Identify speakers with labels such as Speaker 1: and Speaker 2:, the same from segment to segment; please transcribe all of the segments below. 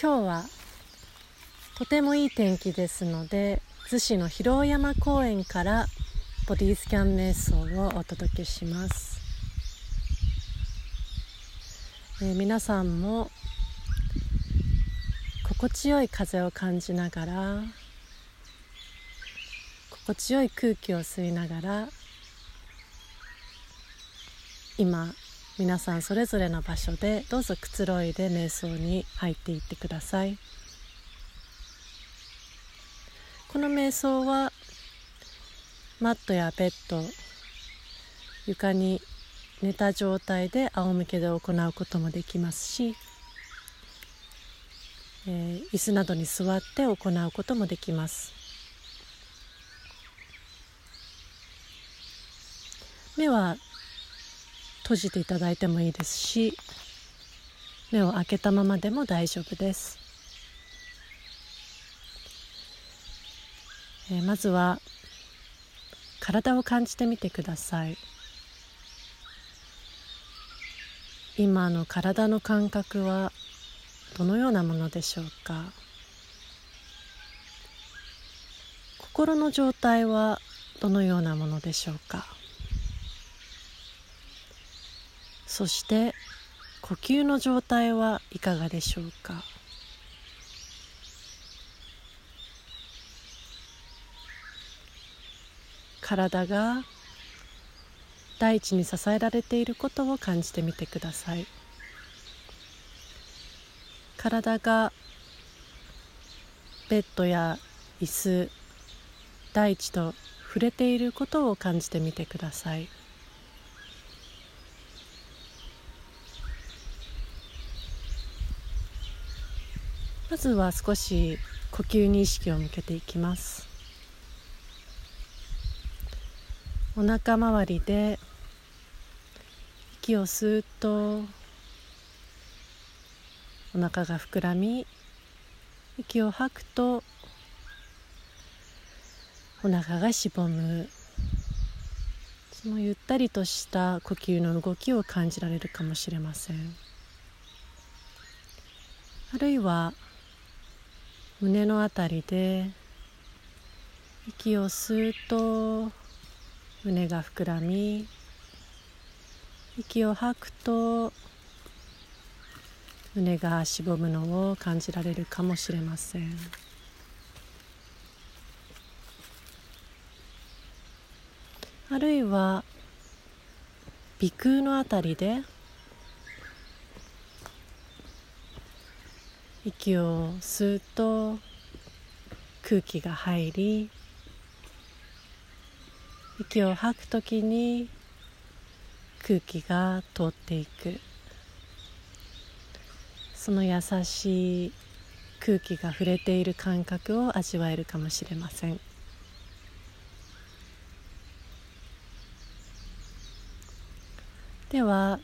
Speaker 1: 今日はとてもいい天気ですので逗子の広尾山公園からボディスキャン瞑想をお届けします、えー、皆さんも心地よい風を感じながら心地よい空気を吸いながら今皆さんそれぞれの場所でどうぞくつろいで瞑想に入っていってください。この瞑想はマットやベッド床に寝た状態で仰向けで行うこともできますし、えー、椅子などに座って行うこともできます。目は閉じていただいてもいいですし目を開けたままでも大丈夫です、えー、まずは体を感じてみてください。今の体の感覚はどのようなものでしょうか？心の状態はどのようなものでしょうか？そして呼吸の状態はいかがでしょうか？体が大地に支えられていることを感じてみてください体がベッドや椅子大地と触れていることを感じてみてください。まずは少し呼吸に意識を向けていきます。お腹周りで息を吸うとお腹が膨らみ息を吐くとお腹がしぼむ。そのゆったりとした呼吸の動きを感じられるかもしれません。あるいは胸のあたりで息を吸うと胸が膨らみ息を吐くと胸がしぼむのを感じられるかもしれません。あるいは鼻腔のあたりで息を吸うと空気が入り息を吐くときに空気が通っていく。その優しい空気が触れている感覚を味わえるかもしれません。では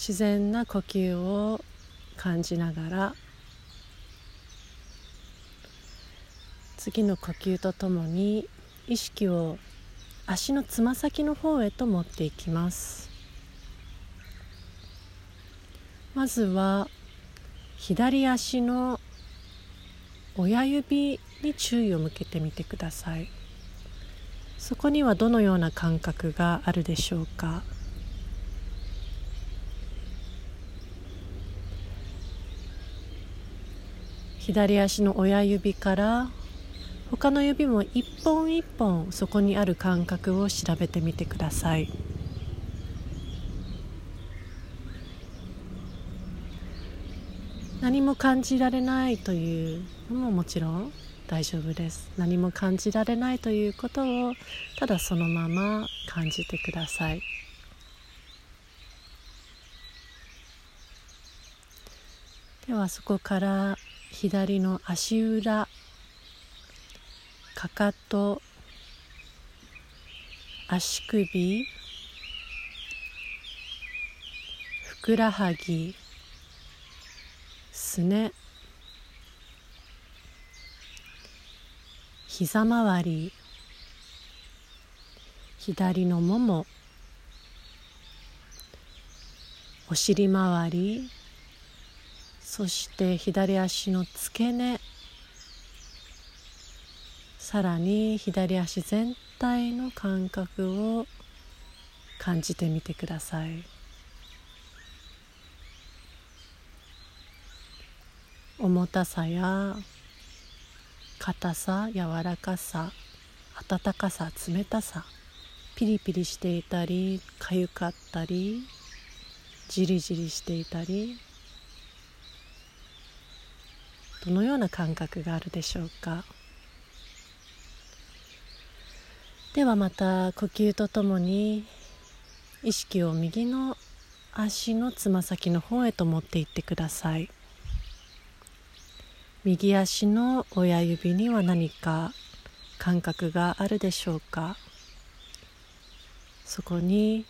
Speaker 1: 自然な呼吸を感じながら次の呼吸とともに意識を足のつま先の方へと持っていきます。まずは左足の親指に注意を向けてみてください。そこにはどのような感覚があるでしょうか？左足の親指から他の指も一本一本そこにある感覚を調べてみてください。何も感じられないというのももちろん大丈夫です。何も感じられないということをただそのまま感じてください。ではそこから左の足裏かかと足首ふくらはぎすね膝周り左のももお尻周りそして左足の付け根。さらに左足全体の感覚を感じてみてください。重たさや硬さ柔らかさ温かさ冷たさピリピリしていたりかゆかったりじりじりしていたりどのような感覚があるでしょうか？ではまた呼吸とともに意識を右の足のつま先の方へと持っていってください。右足の親指には何か感覚があるでしょうか？そこに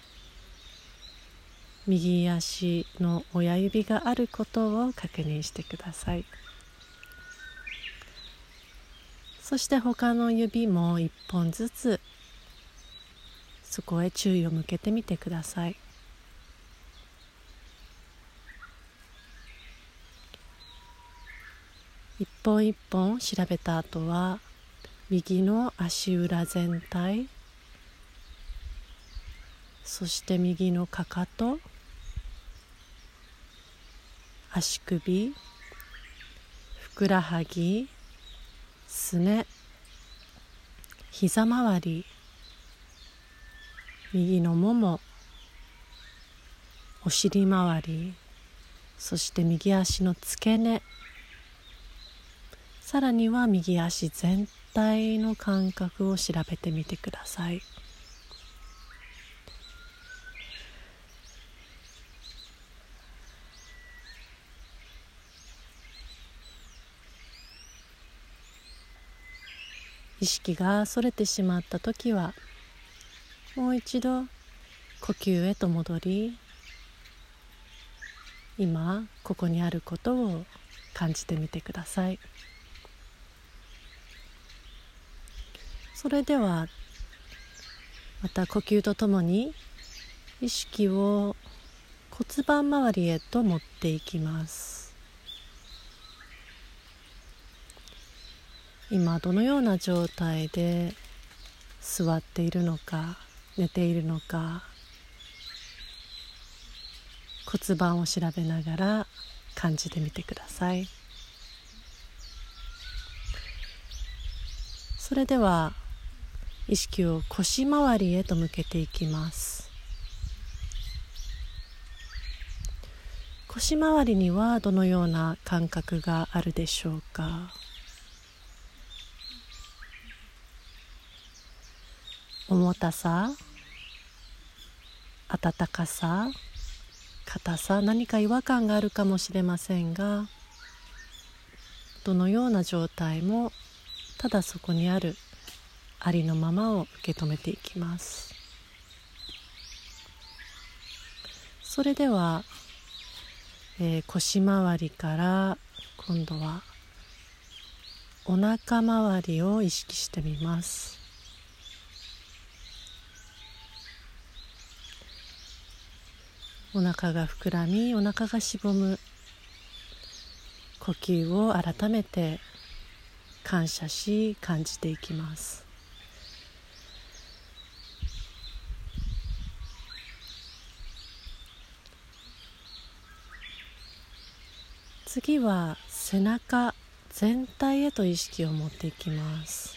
Speaker 1: 右足の親指があることを確認してください。そして他の指も1本ずつそこへ注意を向けてみてください。一本一本調べた後は右の足裏全体そして右のかかと足首ふくらはぎすね。膝周り右のももお尻周りそして右足の付け根さらには右足全体の感覚を調べてみてください。意識がそれてしまった時はもう一度呼吸へと戻り今ここにあることを感じてみてください。それではまた呼吸とともに意識を骨盤周りへと持っていきます今どのような状態で座っているのか寝ているのか骨盤を調べながら感じてみてください。それでは意識を腰回りへと向けていきます。腰回りにはどのような感覚があるでしょうか？重たさ温かさ硬さ何か違和感があるかもしれませんがどのような状態もただそこにあるありのままを受け止めていきます。それでは、えー、腰回りから今度はお腹周りを意識してみます。お腹が膨らみお腹がしぼむ呼吸を改めて感謝し感じていきます。次は背中全体へと意識を持っていきます。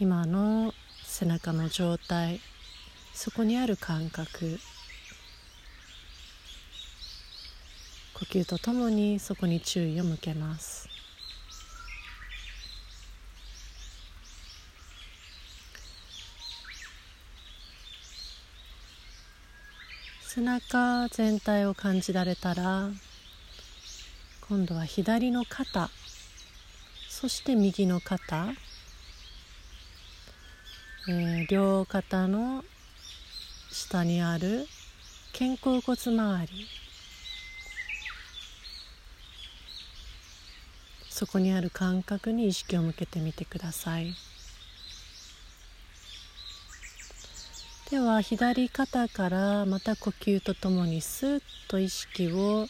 Speaker 1: 今の背中の状態。そこにある感覚。呼吸とともにそこに注意を向けます。背中全体を感じられたら今度は左の肩そして右の肩、えー、両肩の下にある肩甲骨周り。そこにある感覚に意識を向けてみてください。では左肩からまた呼吸とともにスッと意識を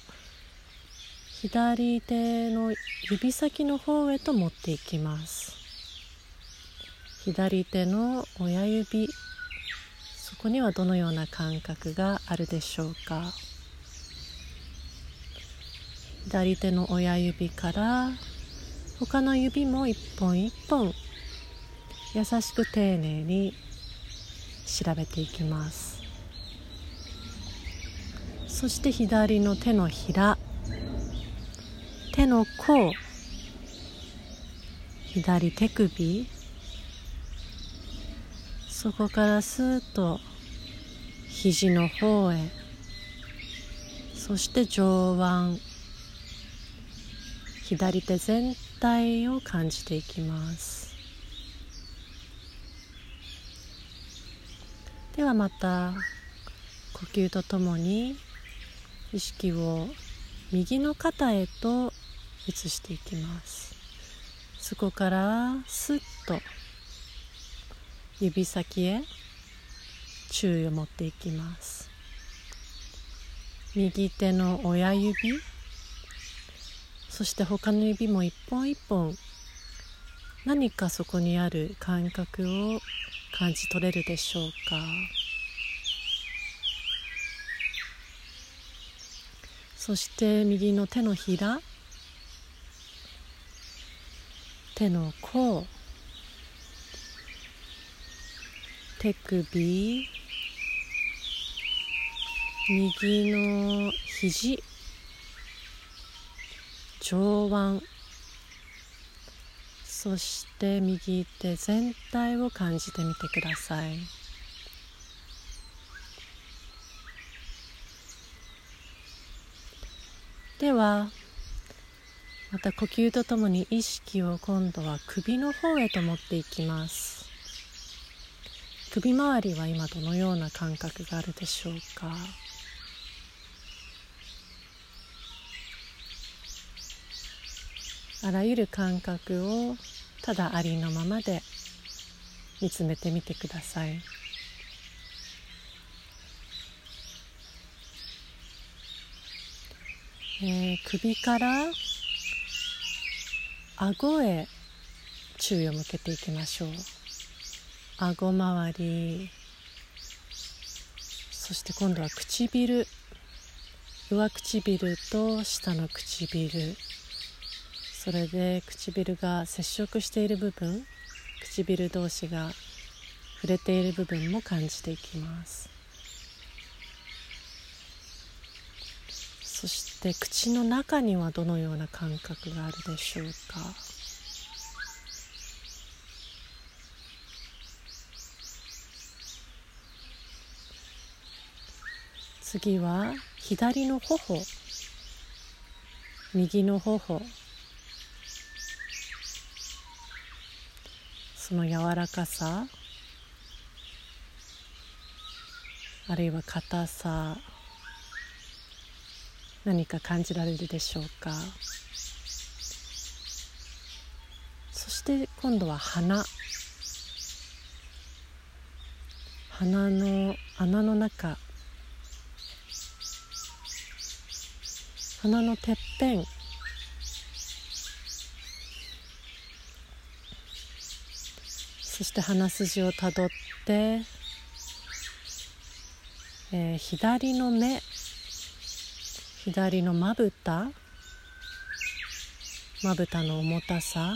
Speaker 1: 左手の指先の方へと持っていきます。左手の親指そこにはどのような感覚があるでしょうか？左手の親指から他の指も一本一本優しく丁寧に調べていきます。そして左の手のひら手の甲左手首そこからスーッと肘の方へ。そして上腕。左手全体を感じていきます。ではまた呼吸とともに意識を右の肩へと移していきます。そこからスッと指先へ注意を持っていきます。右手の親指そして他の指も一本一本何かそこにある感覚を感じ取れるでしょうか。そして右の手のひら手の甲手首。右の肘。上腕。そして右手全体を感じてみてください。ではまた呼吸とともに意識を今度は首の方へと持っていきます。首周りは今どのような感覚があるでしょうか？あらゆる感覚をただありのままで見つめてみてください。えー、首から顎へ注意を向けていきましょう。顎周り。そして今度は唇。上唇と下の唇。それで唇が接触している部分。唇同士が触れている部分も感じていきます。そして口の中にはどのような感覚があるでしょうか？次は左の頬。右の頬。その柔らかさ。あるいは硬さ。何か感じられるでしょうか。そして今度は鼻。鼻の穴の中。鼻のてっぺん。そして鼻筋をたどって、えー、左の目。左のまぶた。まぶたの重たさ。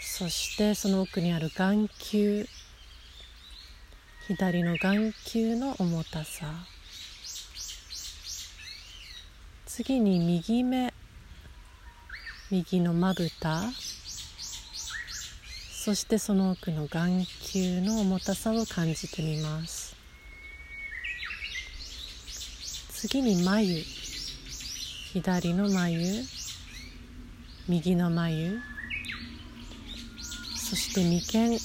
Speaker 1: そしてその奥にある眼球。左の眼球の重たさ。次に右目。右のまぶた。そしてその奥の眼球の重たさを感じてみます。次に眉。左の眉。右の眉。そして眉間。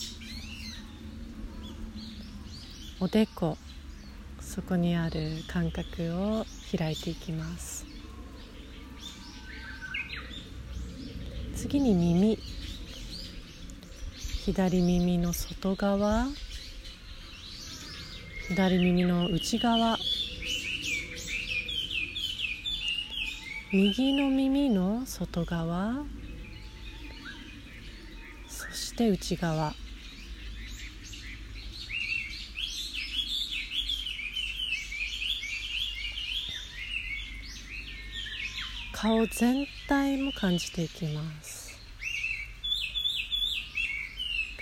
Speaker 1: おでこ。そこにある感覚を開いていきます。次に耳。左耳の外側。左耳の内側。右の耳の外側。そして内側。顔全体体も感じていきます。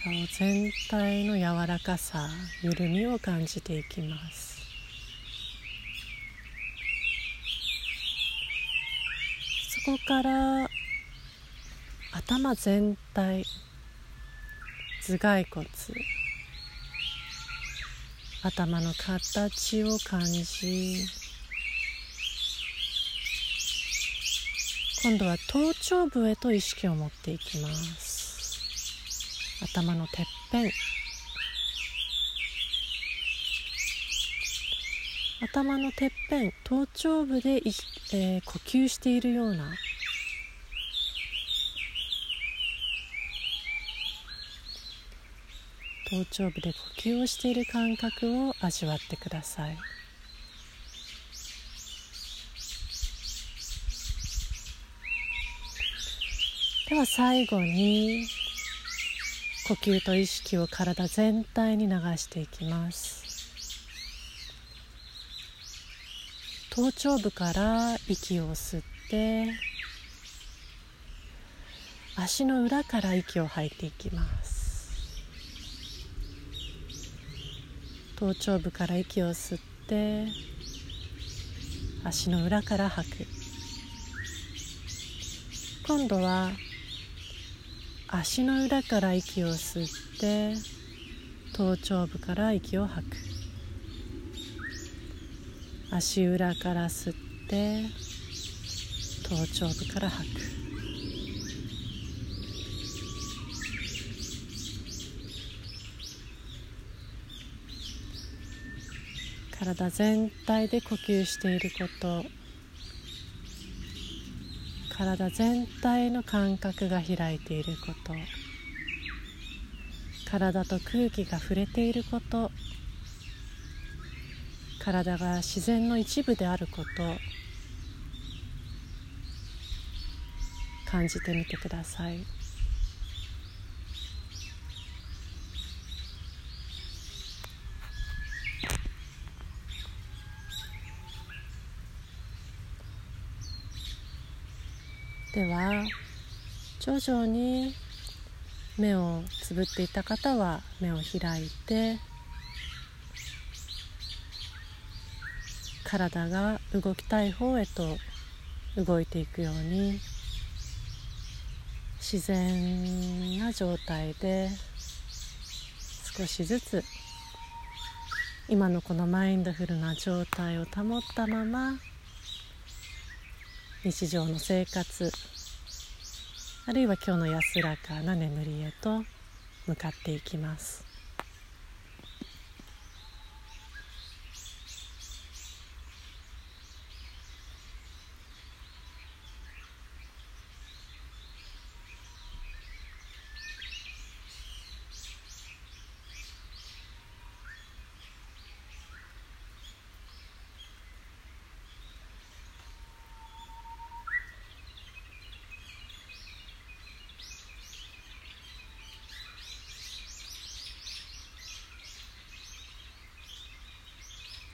Speaker 1: 顔全体の柔らかさ緩みを感じていきます。そこから頭全体頭蓋骨頭の形を感じ今度は頭頂部へと意識を持っていきます。頭のてっぺん。頭のてっぺん頭頂部で、えー、呼吸しているような。頭頂部で呼吸をしている感覚を味わってください。では最後に呼吸と意識を体全体に流していきます。頭頂部から息を吸って足の裏から息を吐いていきます。頭頂部から息を吸って足の裏から吐く。今度は足の裏から息を吸って頭頂部から息を吐く。足裏から吸って頭頂部から吐く。体全体で呼吸していること。体全体の感覚が開いていること。体と空気が触れていること。体が自然の一部であること。感じてみてください。では徐々に目をつぶっていた方は目を開いて体が動きたい方へと動いていくように自然な状態で少しずつ今のこのマインドフルな状態を保ったまま日常の生活。あるいは今日の安らかな眠りへと向かっていきます。